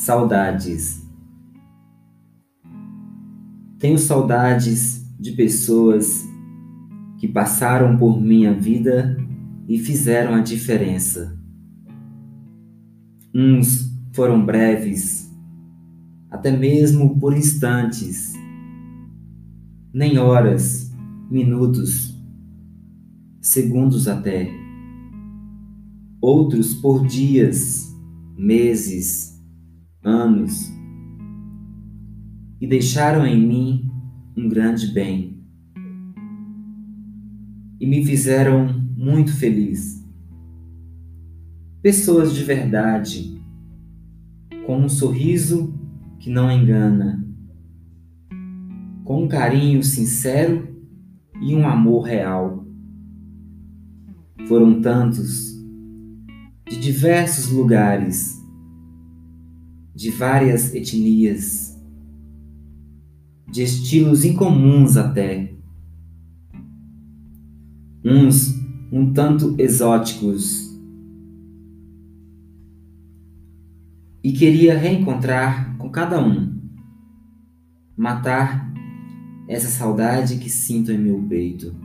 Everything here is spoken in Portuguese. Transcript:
Saudades. Tenho saudades de pessoas que passaram por minha vida e fizeram a diferença. Uns foram breves, até mesmo por instantes, nem horas, minutos, segundos até. Outros por dias, meses, anos, e deixaram em mim um grande bem. E me fizeram muito feliz. Pessoas de verdade, com um sorriso que não engana, com um carinho sincero e um amor real. Foram tantos, de diversos lugares, de várias etnias, de estilos incomuns até. Uns um tanto exóticos. E queria reencontrar com cada um, matar essa saudade que sinto em meu peito.